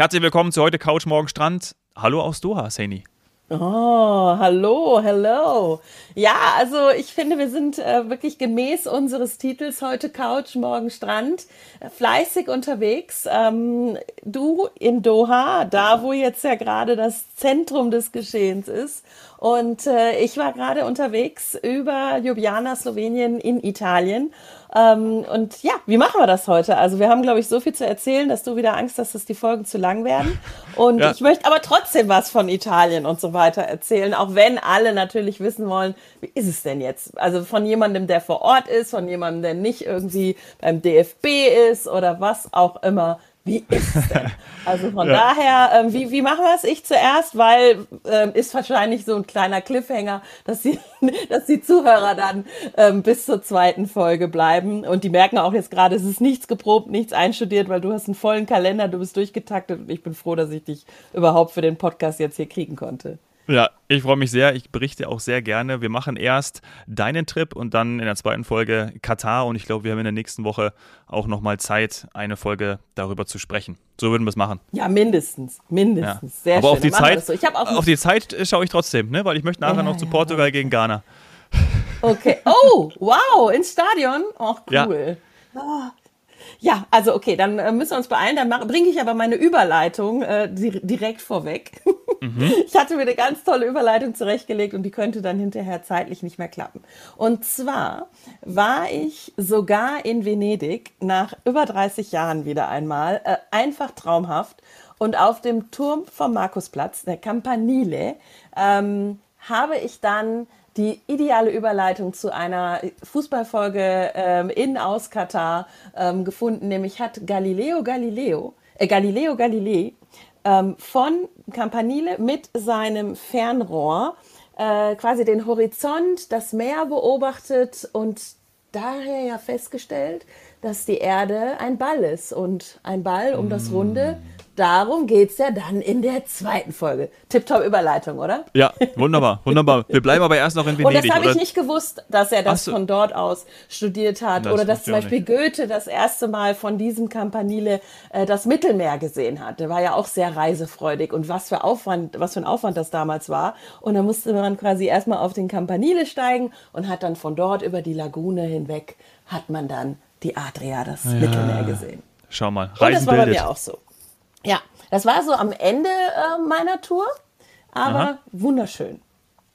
Herzlich willkommen zu heute Couch Morgen Strand. Hallo aus Doha, Saini. Oh, hallo, hello. Ja, also ich finde, wir sind äh, wirklich gemäß unseres Titels heute Couch, morgen Strand, äh, fleißig unterwegs. Ähm, du in Doha, da wo jetzt ja gerade das Zentrum des Geschehens ist. Und äh, ich war gerade unterwegs über Ljubljana, Slowenien in Italien ähm, und ja, wie machen wir das heute? Also wir haben, glaube ich, so viel zu erzählen, dass du wieder Angst hast, dass die Folgen zu lang werden. Und ja. ich möchte aber trotzdem was von Italien und so weiter erzählen, auch wenn alle natürlich wissen wollen, wie ist es denn jetzt? Also von jemandem, der vor Ort ist, von jemandem, der nicht irgendwie beim DFB ist oder was auch immer. Wie ist es denn? Also von ja. daher, ähm, wie, wie machen wir es? Ich zuerst, weil ähm, ist wahrscheinlich so ein kleiner Cliffhanger, dass die, dass die Zuhörer dann ähm, bis zur zweiten Folge bleiben. Und die merken auch jetzt gerade, es ist nichts geprobt, nichts einstudiert, weil du hast einen vollen Kalender, du bist durchgetaktet und ich bin froh, dass ich dich überhaupt für den Podcast jetzt hier kriegen konnte. Ja, ich freue mich sehr. Ich berichte auch sehr gerne. Wir machen erst deinen Trip und dann in der zweiten Folge Katar. Und ich glaube, wir haben in der nächsten Woche auch nochmal Zeit, eine Folge darüber zu sprechen. So würden wir es machen. Ja, mindestens. Mindestens. Ja. Sehr Aber schön. auf die, Zeit, so. auf die Zeit schaue ich trotzdem, ne? weil ich möchte nachher ja, noch zu Portugal ja. gegen Ghana. Okay. Oh, wow, ins Stadion. Oh, cool. Ja. Oh, ja, also okay, dann äh, müssen wir uns beeilen. Dann bringe ich aber meine Überleitung äh, direkt vorweg. Mhm. Ich hatte mir eine ganz tolle Überleitung zurechtgelegt und die könnte dann hinterher zeitlich nicht mehr klappen. Und zwar war ich sogar in Venedig nach über 30 Jahren wieder einmal, äh, einfach traumhaft. Und auf dem Turm vom Markusplatz, der Campanile, ähm, habe ich dann die ideale Überleitung zu einer Fußballfolge ähm, in aus Katar ähm, gefunden, nämlich hat Galileo Galileo, äh, Galileo Galilei ähm, von Campanile mit seinem Fernrohr äh, quasi den Horizont, das Meer beobachtet und daher ja festgestellt, dass die Erde ein Ball ist und ein Ball um das Runde darum geht es ja dann in der zweiten Folge. Tipptopp Überleitung, oder? Ja, wunderbar, wunderbar. Wir bleiben aber erst noch in Venedig. Und das habe ich nicht gewusst, dass er das so. von dort aus studiert hat. Das oder dass zum Beispiel Goethe das erste Mal von diesem Campanile äh, das Mittelmeer gesehen hat. Der war ja auch sehr reisefreudig und was für Aufwand, was für ein Aufwand das damals war. Und da musste man quasi erstmal auf den Campanile steigen und hat dann von dort über die Lagune hinweg hat man dann die Adria, das ja. Mittelmeer gesehen. Schau mal, Reisen und das war bildet. bei mir auch so. Ja, das war so am Ende äh, meiner Tour, aber Aha. wunderschön.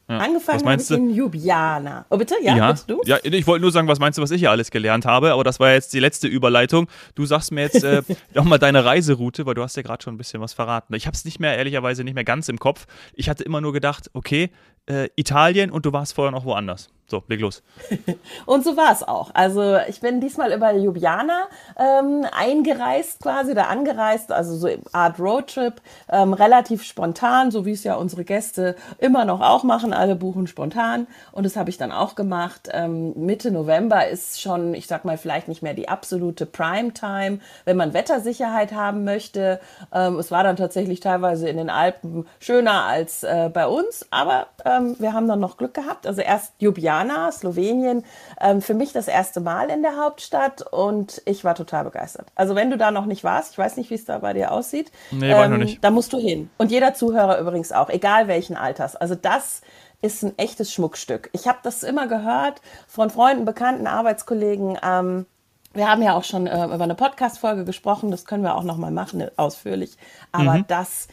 Ja. Angefangen habe ich in Ljubljana. Oh, bitte? Ja, ja. Bitte du? Ja, ich wollte nur sagen, was meinst du, was ich hier alles gelernt habe, aber das war jetzt die letzte Überleitung. Du sagst mir jetzt äh, nochmal deine Reiseroute, weil du hast ja gerade schon ein bisschen was verraten. Ich habe es nicht mehr, ehrlicherweise nicht mehr ganz im Kopf. Ich hatte immer nur gedacht, okay, äh, Italien und du warst vorher noch woanders. So, leg los. und so war es auch. Also ich bin diesmal über Ljubljana ähm, eingereist quasi, da angereist, also so Art Roadtrip, ähm, relativ spontan, so wie es ja unsere Gäste immer noch auch machen, alle buchen spontan und das habe ich dann auch gemacht. Ähm, Mitte November ist schon, ich sag mal, vielleicht nicht mehr die absolute Primetime, wenn man Wettersicherheit haben möchte. Ähm, es war dann tatsächlich teilweise in den Alpen schöner als äh, bei uns, aber ähm, wir haben dann noch Glück gehabt. Also erst Ljubljana Ljubljana, Slowenien, ähm, für mich das erste Mal in der Hauptstadt und ich war total begeistert. Also wenn du da noch nicht warst, ich weiß nicht, wie es da bei dir aussieht, nee, ähm, war noch nicht. da musst du hin. Und jeder Zuhörer übrigens auch, egal welchen Alters. Also das ist ein echtes Schmuckstück. Ich habe das immer gehört von Freunden, Bekannten, Arbeitskollegen. Ähm, wir haben ja auch schon äh, über eine Podcast-Folge gesprochen, das können wir auch noch mal machen, ausführlich. Aber mhm. das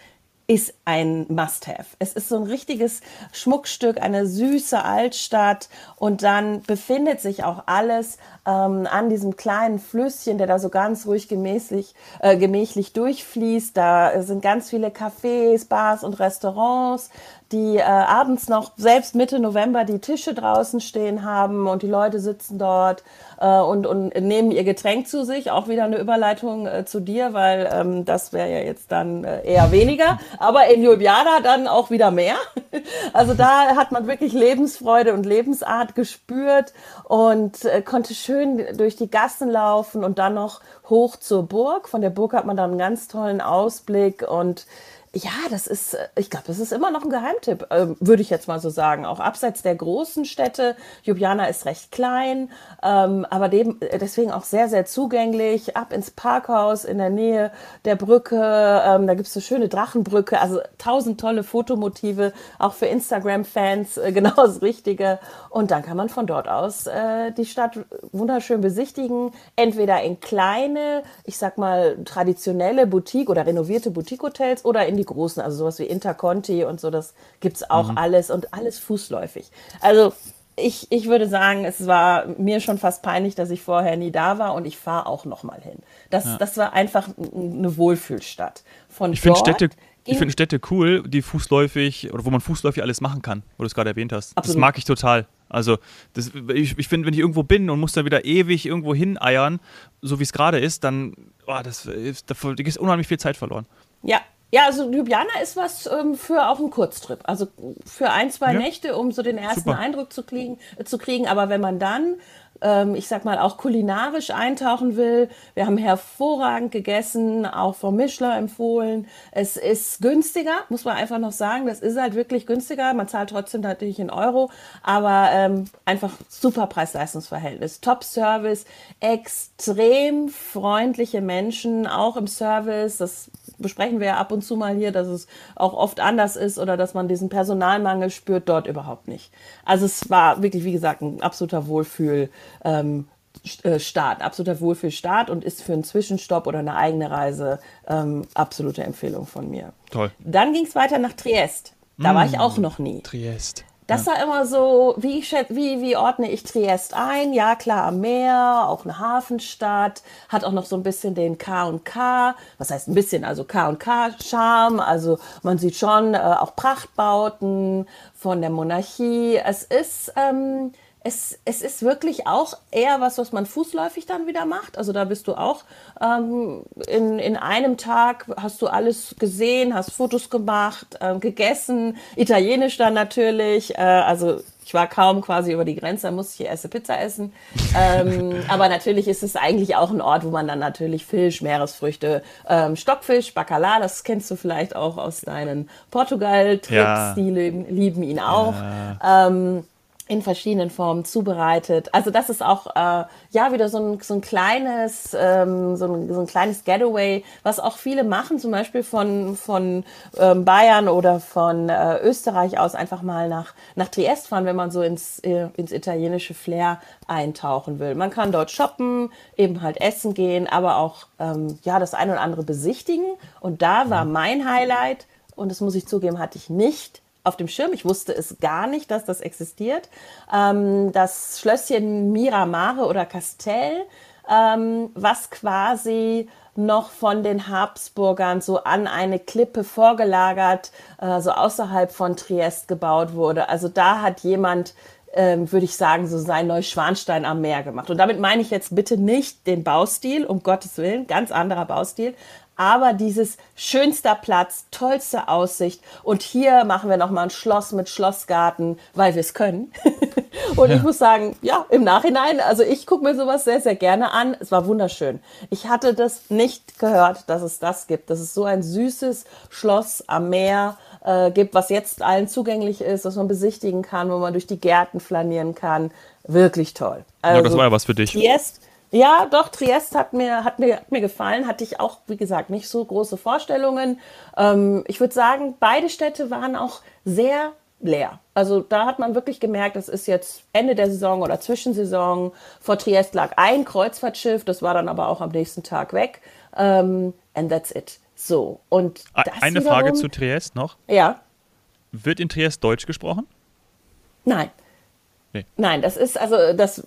ist ein Must-Have. Es ist so ein richtiges Schmuckstück, eine süße Altstadt und dann befindet sich auch alles ähm, an diesem kleinen Flüsschen, der da so ganz ruhig gemächlich, äh, gemächlich durchfließt. Da sind ganz viele Cafés, Bars und Restaurants die äh, abends noch selbst Mitte November die Tische draußen stehen haben und die Leute sitzen dort äh, und, und nehmen ihr Getränk zu sich. Auch wieder eine Überleitung äh, zu dir, weil ähm, das wäre ja jetzt dann äh, eher weniger. Aber in Ljubljana dann auch wieder mehr. Also da hat man wirklich Lebensfreude und Lebensart gespürt und äh, konnte schön durch die Gassen laufen und dann noch hoch zur Burg. Von der Burg hat man dann einen ganz tollen Ausblick und ja, das ist, äh, ich glaube, das ist immer noch ein Geheimtipp, ähm, würde ich jetzt mal so sagen. Auch abseits der großen Städte. Ljubljana ist recht klein, ähm, aber äh, deswegen auch sehr, sehr zugänglich. Ab ins Parkhaus in der Nähe der Brücke. Ähm, da gibt's eine schöne Drachenbrücke. Also tausend tolle Fotomotive, auch für Instagram-Fans äh, genau das Richtige. Und dann kann man von dort aus die Stadt wunderschön besichtigen. Entweder in kleine, ich sag mal, traditionelle Boutique- oder renovierte Boutique-Hotels oder in die die großen, also sowas wie Interconti und so, das gibt es auch mhm. alles und alles fußläufig. Also ich, ich würde sagen, es war mir schon fast peinlich, dass ich vorher nie da war und ich fahre auch noch mal hin. Das, ja. das war einfach eine Wohlfühlstadt. Von ich finde Städte, ich finde Städte cool, die fußläufig oder wo man fußläufig alles machen kann, wo du es gerade erwähnt hast. Absolut. Das mag ich total. Also das, ich, ich finde, wenn ich irgendwo bin und muss dann wieder ewig irgendwo hineiern, so wie es gerade ist, dann oh, das, da, da ist unheimlich viel Zeit verloren. Ja, ja, also Ljubljana ist was ähm, für auch einen Kurztrip. Also für ein, zwei ja. Nächte, um so den ersten Super. Eindruck zu kriegen, äh, zu kriegen. Aber wenn man dann ähm, ich sag mal, auch kulinarisch eintauchen will. Wir haben hervorragend gegessen, auch vom Mischler empfohlen. Es ist günstiger, muss man einfach noch sagen. Das ist halt wirklich günstiger. Man zahlt trotzdem natürlich in Euro, aber ähm, einfach super Preis-Leistungs-Verhältnis. Top-Service, extrem freundliche Menschen, auch im Service. Das besprechen wir ja ab und zu mal hier, dass es auch oft anders ist oder dass man diesen Personalmangel spürt, dort überhaupt nicht. Also es war wirklich, wie gesagt, ein absoluter Wohlfühl. Ähm, äh, Start, absoluter Wohlfühlstart und ist für einen Zwischenstopp oder eine eigene Reise ähm, absolute Empfehlung von mir. Toll. Dann ging es weiter nach Triest. Da mmh, war ich auch noch nie. Triest. Das war immer so, wie, wie, wie ordne ich Triest ein? Ja, klar, am Meer, auch eine Hafenstadt, hat auch noch so ein bisschen den K und K, was heißt ein bisschen, also K und K Charme, also man sieht schon äh, auch Prachtbauten von der Monarchie. Es ist, ähm, es, es ist wirklich auch eher was, was man fußläufig dann wieder macht. Also da bist du auch ähm, in, in einem Tag, hast du alles gesehen, hast Fotos gemacht, ähm, gegessen, italienisch dann natürlich. Äh, also ich war kaum quasi über die Grenze, da musste ich erste Pizza essen. ähm, aber natürlich ist es eigentlich auch ein Ort, wo man dann natürlich Fisch, Meeresfrüchte, ähm, Stockfisch, Bacala, das kennst du vielleicht auch aus deinen Portugal-Trips, ja. die lieben, lieben ihn auch. Ja. Ähm, in verschiedenen Formen zubereitet. Also das ist auch äh, ja wieder so ein, so ein kleines ähm, so, ein, so ein kleines Getaway, was auch viele machen, zum Beispiel von von ähm, Bayern oder von äh, Österreich aus einfach mal nach nach Triest fahren, wenn man so ins äh, ins italienische Flair eintauchen will. Man kann dort shoppen, eben halt essen gehen, aber auch ähm, ja das eine oder andere besichtigen. Und da war mhm. mein Highlight und das muss ich zugeben, hatte ich nicht auf dem Schirm. Ich wusste es gar nicht, dass das existiert. Ähm, das Schlösschen Miramare oder Castell, ähm, was quasi noch von den Habsburgern so an eine Klippe vorgelagert, äh, so außerhalb von Triest gebaut wurde. Also da hat jemand ähm, würde ich sagen, so sein Neuschwanstein am Meer gemacht. Und damit meine ich jetzt bitte nicht den Baustil, um Gottes Willen, ganz anderer Baustil, aber dieses schönster Platz, tollste Aussicht und hier machen wir nochmal ein Schloss mit Schlossgarten, weil wir es können. und ja. ich muss sagen, ja, im Nachhinein, also ich gucke mir sowas sehr, sehr gerne an. Es war wunderschön. Ich hatte das nicht gehört, dass es das gibt, dass es so ein süßes Schloss am Meer äh, gibt, was jetzt allen zugänglich ist, was man besichtigen kann, wo man durch die Gärten flanieren kann. Wirklich toll. Also, ja, das war ja was für dich. Triest, ja, doch, Triest hat mir, hat mir, hat mir gefallen, hatte ich auch, wie gesagt, nicht so große Vorstellungen. Ähm, ich würde sagen, beide Städte waren auch sehr leer. Also da hat man wirklich gemerkt, es ist jetzt Ende der Saison oder Zwischensaison. Vor Triest lag ein Kreuzfahrtschiff, das war dann aber auch am nächsten Tag weg. Ähm, and that's it. So. Und Eine wiederum, Frage zu Triest noch. Ja. Wird in Triest Deutsch gesprochen? Nein. Nee. Nein, das ist also das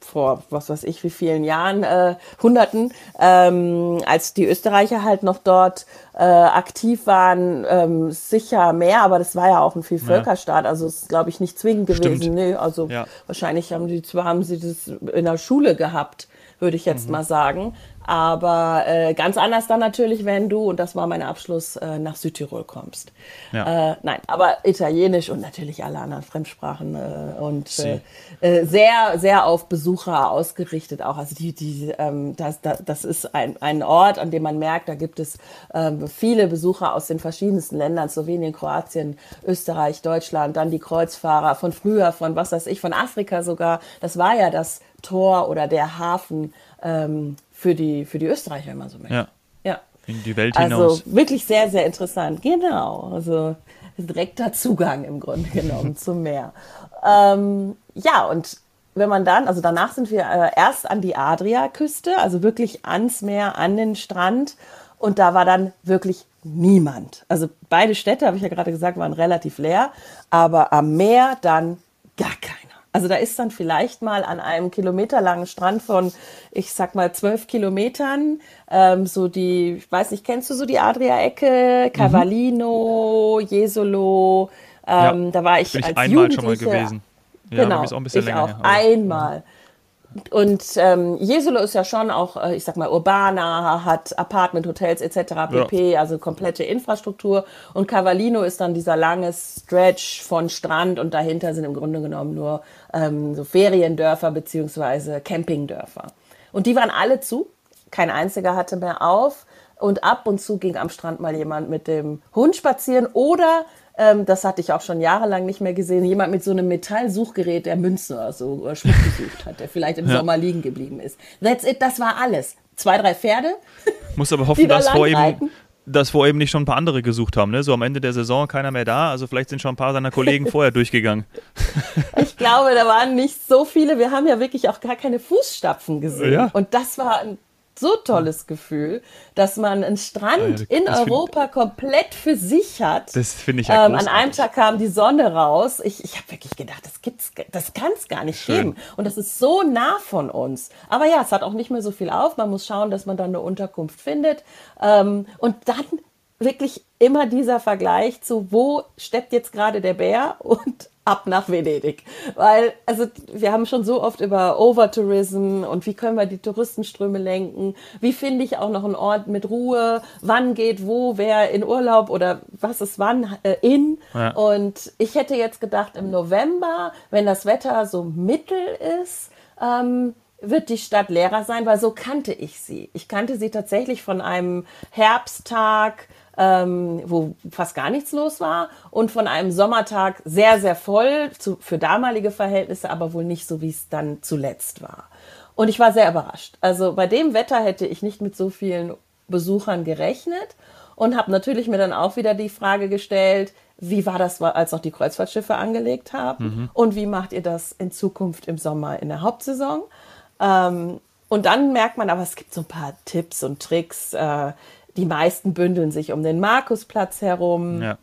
vor was weiß ich wie vielen Jahren, äh, Hunderten, ähm, als die Österreicher halt noch dort äh, aktiv waren, ähm, sicher mehr, aber das war ja auch ein Vielvölkerstaat, also ist glaube ich nicht zwingend gewesen. Stimmt. Nee, also ja. wahrscheinlich haben die zwar haben sie das in der Schule gehabt, würde ich jetzt mhm. mal sagen. Aber äh, ganz anders dann natürlich, wenn du, und das war mein Abschluss, äh, nach Südtirol kommst. Ja. Äh, nein, aber Italienisch und natürlich alle anderen Fremdsprachen äh, und äh, äh, sehr, sehr auf Besucher ausgerichtet auch. Also die, die, ähm, das, das, das ist ein, ein Ort, an dem man merkt, da gibt es ähm, viele Besucher aus den verschiedensten Ländern, Slowenien, Kroatien, Österreich, Deutschland, dann die Kreuzfahrer von früher, von was weiß ich, von Afrika sogar. Das war ja das Tor oder der Hafen ähm, für die, für die Österreicher, wenn man so möchte. Ja. ja. In die Welt also hinaus. Also wirklich sehr, sehr interessant. Genau. Also direkter Zugang im Grunde genommen zum Meer. Ähm, ja, und wenn man dann, also danach sind wir äh, erst an die Adriaküste, also wirklich ans Meer, an den Strand. Und da war dann wirklich niemand. Also beide Städte, habe ich ja gerade gesagt, waren relativ leer, aber am Meer dann gar keiner. Also da ist dann vielleicht mal an einem kilometerlangen Strand von, ich sag mal, zwölf Kilometern, ähm, so die, ich weiß nicht, kennst du so die Adria-Ecke, Cavallino, mhm. Jesolo, ähm, ja, da war ich, bin ich als einmal schon mal gewesen. Ja, genau, auch ein bisschen ich länger auch, einmal. Und ähm, Jesolo ist ja schon auch, äh, ich sag mal, urbaner, hat Apartment, Hotels etc. pp, ja. also komplette Infrastruktur. Und Cavallino ist dann dieser lange Stretch von Strand und dahinter sind im Grunde genommen nur ähm, so Feriendörfer beziehungsweise Campingdörfer. Und die waren alle zu, kein einziger hatte mehr auf. Und ab und zu ging am Strand mal jemand mit dem Hund spazieren oder ähm, das hatte ich auch schon jahrelang nicht mehr gesehen. Jemand mit so einem Metallsuchgerät, der Münzen oder so oder Schmuck gesucht hat, der vielleicht im ja. Sommer liegen geblieben ist. That's it, das war alles. Zwei, drei Pferde. Muss aber hoffen, da dass vor ihm dass vor eben nicht schon ein paar andere gesucht haben, ne? So am Ende der Saison keiner mehr da, also vielleicht sind schon ein paar seiner Kollegen vorher durchgegangen. Ich glaube, da waren nicht so viele. Wir haben ja wirklich auch gar keine Fußstapfen gesehen. Ja. Und das war ein so tolles Gefühl, dass man einen Strand ja, in Europa komplett für sich hat. Das finde ich ja ähm, An einem Tag kam die Sonne raus. Ich, ich habe wirklich gedacht, das gibt's, das kann es gar nicht Schön. geben. Und das ist so nah von uns. Aber ja, es hat auch nicht mehr so viel auf. Man muss schauen, dass man dann eine Unterkunft findet. Ähm, und dann wirklich immer dieser Vergleich zu, wo steppt jetzt gerade der Bär und ab nach Venedig. Weil, also wir haben schon so oft über Overtourism und wie können wir die Touristenströme lenken, wie finde ich auch noch einen Ort mit Ruhe, wann geht wo, wer in Urlaub oder was ist wann äh, in. Ja. Und ich hätte jetzt gedacht, im November, wenn das Wetter so mittel ist, ähm, wird die Stadt leerer sein, weil so kannte ich sie. Ich kannte sie tatsächlich von einem Herbsttag, ähm, wo fast gar nichts los war und von einem Sommertag sehr, sehr voll zu, für damalige Verhältnisse, aber wohl nicht so, wie es dann zuletzt war. Und ich war sehr überrascht. Also bei dem Wetter hätte ich nicht mit so vielen Besuchern gerechnet und habe natürlich mir dann auch wieder die Frage gestellt, wie war das, als noch die Kreuzfahrtschiffe angelegt haben mhm. und wie macht ihr das in Zukunft im Sommer in der Hauptsaison? Ähm, und dann merkt man aber, es gibt so ein paar Tipps und Tricks. Äh, die meisten bündeln sich um den Markusplatz herum. Ja.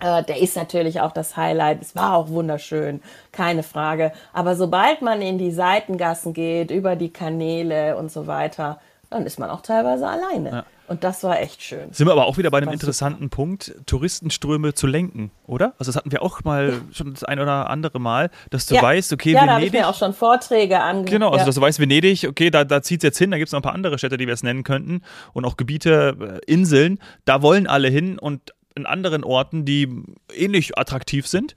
Äh, der ist natürlich auch das Highlight. Es war auch wunderschön, keine Frage. Aber sobald man in die Seitengassen geht, über die Kanäle und so weiter, dann ist man auch teilweise alleine. Ja. Und das war echt schön. Sind wir aber auch wieder bei einem interessanten super. Punkt, Touristenströme zu lenken, oder? Also das hatten wir auch mal ja. schon das ein oder andere Mal, dass du ja. weißt, okay, ja, Venedig. Ja, da habe ich mir auch schon Vorträge angehört. Genau, also dass du weißt, Venedig, okay, da, da zieht es jetzt hin, da gibt es noch ein paar andere Städte, die wir es nennen könnten und auch Gebiete, äh, Inseln, da wollen alle hin und in anderen Orten, die ähnlich attraktiv sind,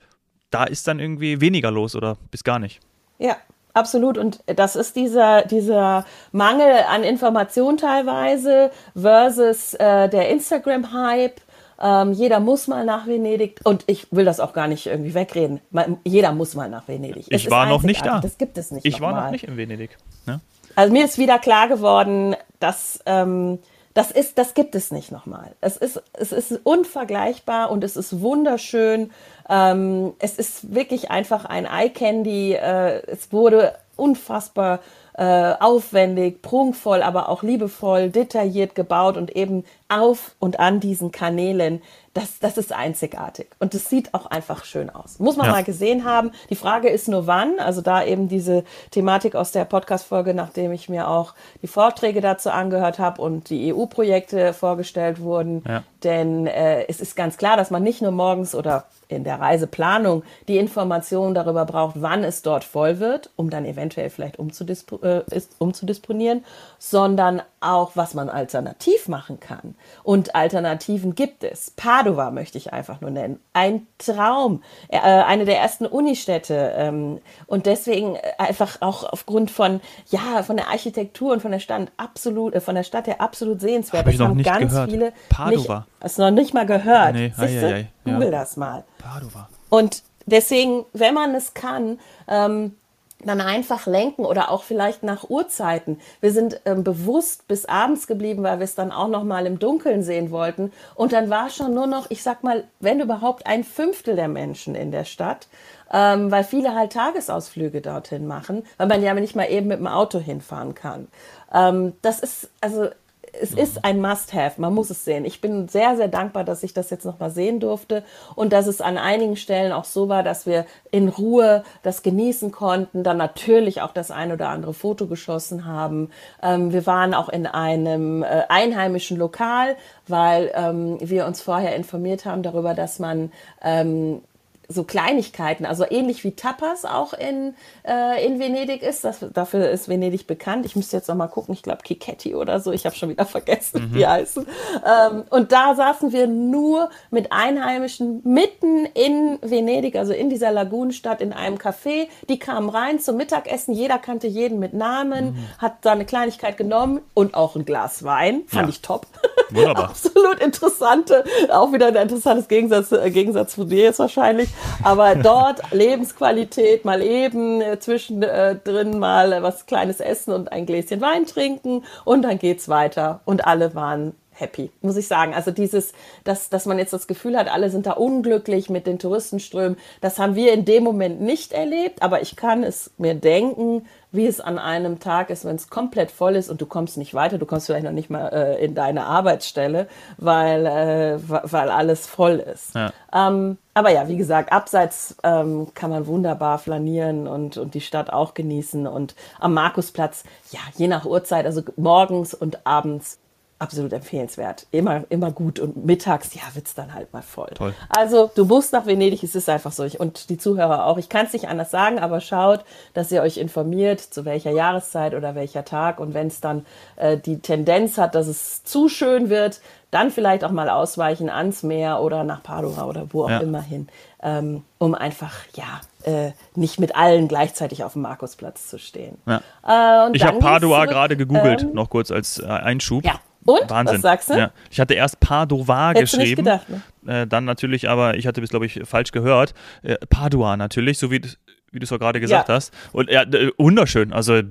da ist dann irgendwie weniger los oder bis gar nicht. Ja, Absolut. Und das ist dieser, dieser Mangel an Information teilweise versus äh, der Instagram-Hype. Ähm, jeder muss mal nach Venedig. Und ich will das auch gar nicht irgendwie wegreden. Man, jeder muss mal nach Venedig. Ich es war noch nicht da. Das gibt es nicht. Ich war noch, noch nicht in Venedig. Ne? Also mir ist wieder klar geworden, dass ähm, das ist, das gibt es nicht nochmal. Es ist, es ist unvergleichbar und es ist wunderschön. Ähm, es ist wirklich einfach ein Eye Candy. Äh, es wurde unfassbar äh, aufwendig, prunkvoll, aber auch liebevoll, detailliert gebaut und eben auf und an diesen Kanälen das, das ist einzigartig. Und es sieht auch einfach schön aus. Muss man ja. mal gesehen haben. Die Frage ist nur wann. Also da eben diese Thematik aus der Podcast-Folge, nachdem ich mir auch die Vorträge dazu angehört habe und die EU-Projekte vorgestellt wurden. Ja. Denn äh, es ist ganz klar, dass man nicht nur morgens oder in der Reiseplanung die Information darüber braucht, wann es dort voll wird, um dann eventuell eventuell vielleicht umzudispo äh, ist, umzudisponieren, sondern auch, was man alternativ machen kann. Und Alternativen gibt es. Padova möchte ich einfach nur nennen. Ein Traum. Äh, eine der ersten Unistädte. Ähm, und deswegen einfach auch aufgrund von, ja, von der Architektur und von der Stadt absolut, äh, von der Stadt her absolut sehenswert. Hab ich noch nicht ganz gehört. viele. Nicht, hast du noch nicht mal gehört. Nee, Siehste? ei, ei, ei. Google Ja. das mal. Padova. Und deswegen, wenn man es kann, ähm, dann einfach lenken oder auch vielleicht nach Uhrzeiten. Wir sind ähm, bewusst bis abends geblieben, weil wir es dann auch noch mal im Dunkeln sehen wollten. Und dann war schon nur noch, ich sag mal, wenn überhaupt ein Fünftel der Menschen in der Stadt, ähm, weil viele halt Tagesausflüge dorthin machen, weil man ja nicht mal eben mit dem Auto hinfahren kann. Ähm, das ist also es ist ein Must-Have, man muss es sehen. Ich bin sehr, sehr dankbar, dass ich das jetzt noch mal sehen durfte und dass es an einigen Stellen auch so war, dass wir in Ruhe das genießen konnten, dann natürlich auch das ein oder andere Foto geschossen haben. Ähm, wir waren auch in einem äh, einheimischen Lokal, weil ähm, wir uns vorher informiert haben darüber, dass man ähm, so Kleinigkeiten, also ähnlich wie Tapas auch in, äh, in Venedig ist. Das, dafür ist Venedig bekannt. Ich müsste jetzt noch mal gucken, ich glaube Kiketti oder so. Ich habe schon wieder vergessen, wie die heißen. Ähm, und da saßen wir nur mit Einheimischen mitten in Venedig, also in dieser Lagunenstadt, in einem Café. Die kamen rein zum Mittagessen. Jeder kannte jeden mit Namen, hat da eine Kleinigkeit genommen und auch ein Glas Wein. Fand Ja. ich top. Wunderbar. Absolut interessante, auch wieder ein interessantes Gegensatz, äh, Gegensatz zu dir jetzt wahrscheinlich. Aber dort Lebensqualität, mal eben äh, zwischendrin mal was kleines essen und ein Gläschen Wein trinken und dann geht's weiter. Und alle waren happy, muss ich sagen. Also dieses, dass, dass man jetzt das Gefühl hat, alle sind da unglücklich mit den Touristenströmen, das haben wir in dem Moment nicht erlebt, aber ich kann es mir denken, wie es an einem Tag ist, wenn es komplett voll ist und du kommst nicht weiter, du kommst vielleicht noch nicht mal äh, in deine Arbeitsstelle, weil, äh, weil alles voll ist. Ja. Ähm, aber ja, wie gesagt, abseits ähm, kann man wunderbar flanieren und, und die Stadt auch genießen. Und am Markusplatz, ja, je nach Uhrzeit, also morgens und abends absolut empfehlenswert. Immer, immer gut. Und mittags, ja, wird's dann halt mal voll. Toll. Also, du musst nach Venedig, es ist einfach so. Ich, und die Zuhörer auch. Ich kann es nicht anders sagen, aber schaut, dass ihr euch informiert, zu welcher Jahreszeit oder welcher Tag. Und wenn es dann äh, die Tendenz hat, dass es zu schön wird, dann vielleicht auch mal ausweichen ans Meer oder nach Padua oder wo auch Ja. immer hin, ähm, um einfach, ja, äh, nicht mit allen gleichzeitig auf dem Markusplatz zu stehen. Ja. Äh, Ich habe Padua gerade gegoogelt, ähm, noch kurz als äh, Einschub. Ja. Und? Wahnsinn. Was sagst du? Ja. Ich hatte erst Padova Hättest du nicht geschrieben. gedacht, ne? äh, dann natürlich, aber ich hatte bis, glaube ich, falsch gehört. Äh, Padua natürlich, so wie, du- wie du es auch gerade gesagt Ja. hast. Und ja, wunderschön. Also äh,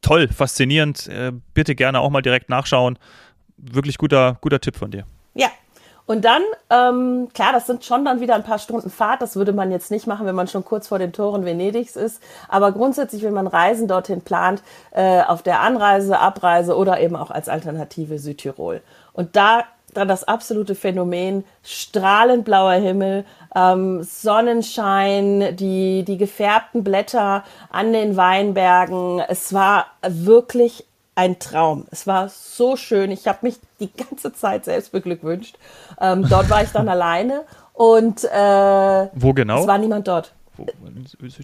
toll, faszinierend. Äh, bitte gerne auch mal direkt nachschauen. Wirklich guter, guter Tipp von dir. Ja. Und dann, ähm, klar, das sind schon dann wieder ein paar Stunden Fahrt. Das würde man jetzt nicht machen, wenn man schon kurz vor den Toren Venedigs ist. Aber grundsätzlich, wenn man Reisen dorthin plant, äh, auf der Anreise, Abreise oder eben auch als Alternative Südtirol. Und da dann das absolute Phänomen, strahlend blauer Himmel, ähm, Sonnenschein, die, die gefärbten Blätter an den Weinbergen. Es war wirklich ein Traum. Es war so schön. Ich habe mich die ganze Zeit selbst beglückwünscht. Ähm, dort war ich dann alleine und äh, Wo genau? es war niemand dort.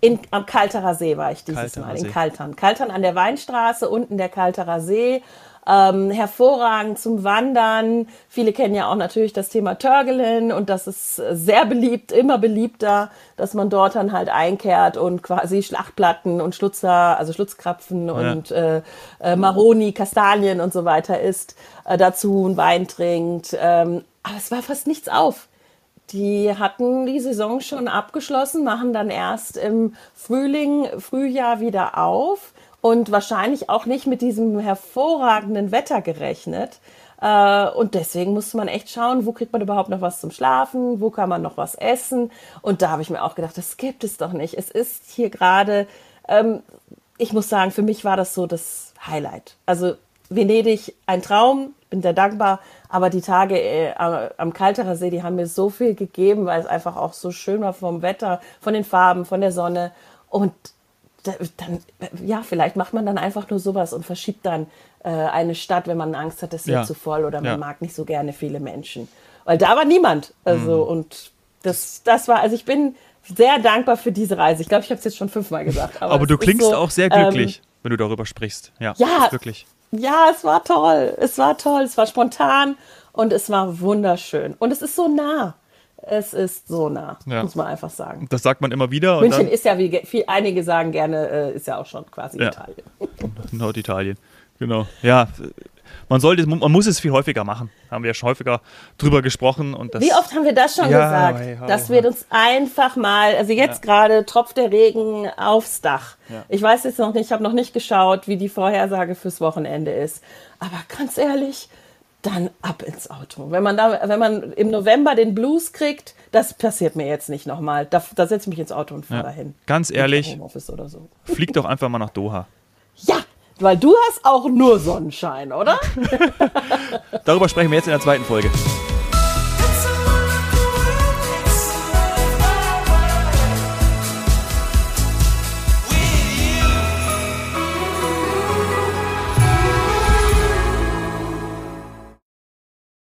In, am Kalterer See war ich dieses Kalterer Mal, See. in Kaltern. Kaltern an der Weinstraße, unten der Kalterer See. Ähm, hervorragend zum Wandern. Viele kennen ja auch natürlich das Thema Törgelen und das ist äh, sehr beliebt, immer beliebter, dass man dort dann halt einkehrt und quasi Schlachtplatten und Schlutzer, also Schlutzkrapfen und äh, äh, Maroni, Kastanien und so weiter isst, äh, dazu einen Wein trinkt. Ähm, aber es war fast nichts auf. Die hatten die Saison schon abgeschlossen, machen dann erst im Frühling, Frühjahr wieder auf und wahrscheinlich auch nicht mit diesem hervorragenden Wetter gerechnet. Äh, Und deswegen musste man echt schauen, wo kriegt man überhaupt noch was zum Schlafen, wo kann man noch was essen. Und da habe ich mir auch gedacht, das gibt es doch nicht. Es ist hier gerade, ähm, ich muss sagen, für mich war das so das Highlight. Also Venedig, ein Traum, bin sehr dankbar, aber die Tage äh, am Kalterer See, die haben mir so viel gegeben, weil es einfach auch so schön war vom Wetter, von den Farben, von der Sonne und dann, ja, vielleicht macht man dann einfach nur sowas und verschiebt dann äh, eine Stadt, wenn man Angst hat, es wird Ja. zu voll oder man Ja. mag nicht so gerne viele Menschen. Weil da war niemand. Also, Mhm. und das, das war, also ich bin sehr dankbar für diese Reise. Ich glaube, ich habe es jetzt schon fünfmal gesagt. Aber, aber du klingst so, auch sehr glücklich, ähm, wenn du darüber sprichst. Ja, ja wirklich. Ja, es war toll. Es war toll. Es war spontan und es war wunderschön. Und es ist so nah. Es ist so nah, ja. muss man einfach sagen. Das sagt man immer wieder. München ist ja, wie viel, einige sagen gerne, äh, ist ja auch schon quasi ja. Italien. Norditalien, genau. Ja, man sollte, man muss es viel häufiger machen. Haben wir ja schon häufiger drüber gesprochen. Und das, Wie oft haben wir das schon ja, gesagt? Hey, oh, dass wir uns einfach mal, also jetzt ja. gerade tropft der Regen aufs Dach. Ja. Ich weiß jetzt noch nicht, ich habe noch nicht geschaut, wie die Vorhersage fürs Wochenende ist. Aber ganz ehrlich, dann ab ins Auto. Wenn man da, wenn man im November den Blues kriegt, das passiert mir jetzt nicht nochmal. Da, da setze ich mich ins Auto und fahre dahin. Ganz ehrlich, so. flieg doch einfach mal nach Doha. Ja, weil du hast auch nur Sonnenschein, oder? Darüber sprechen wir jetzt in der zweiten Folge.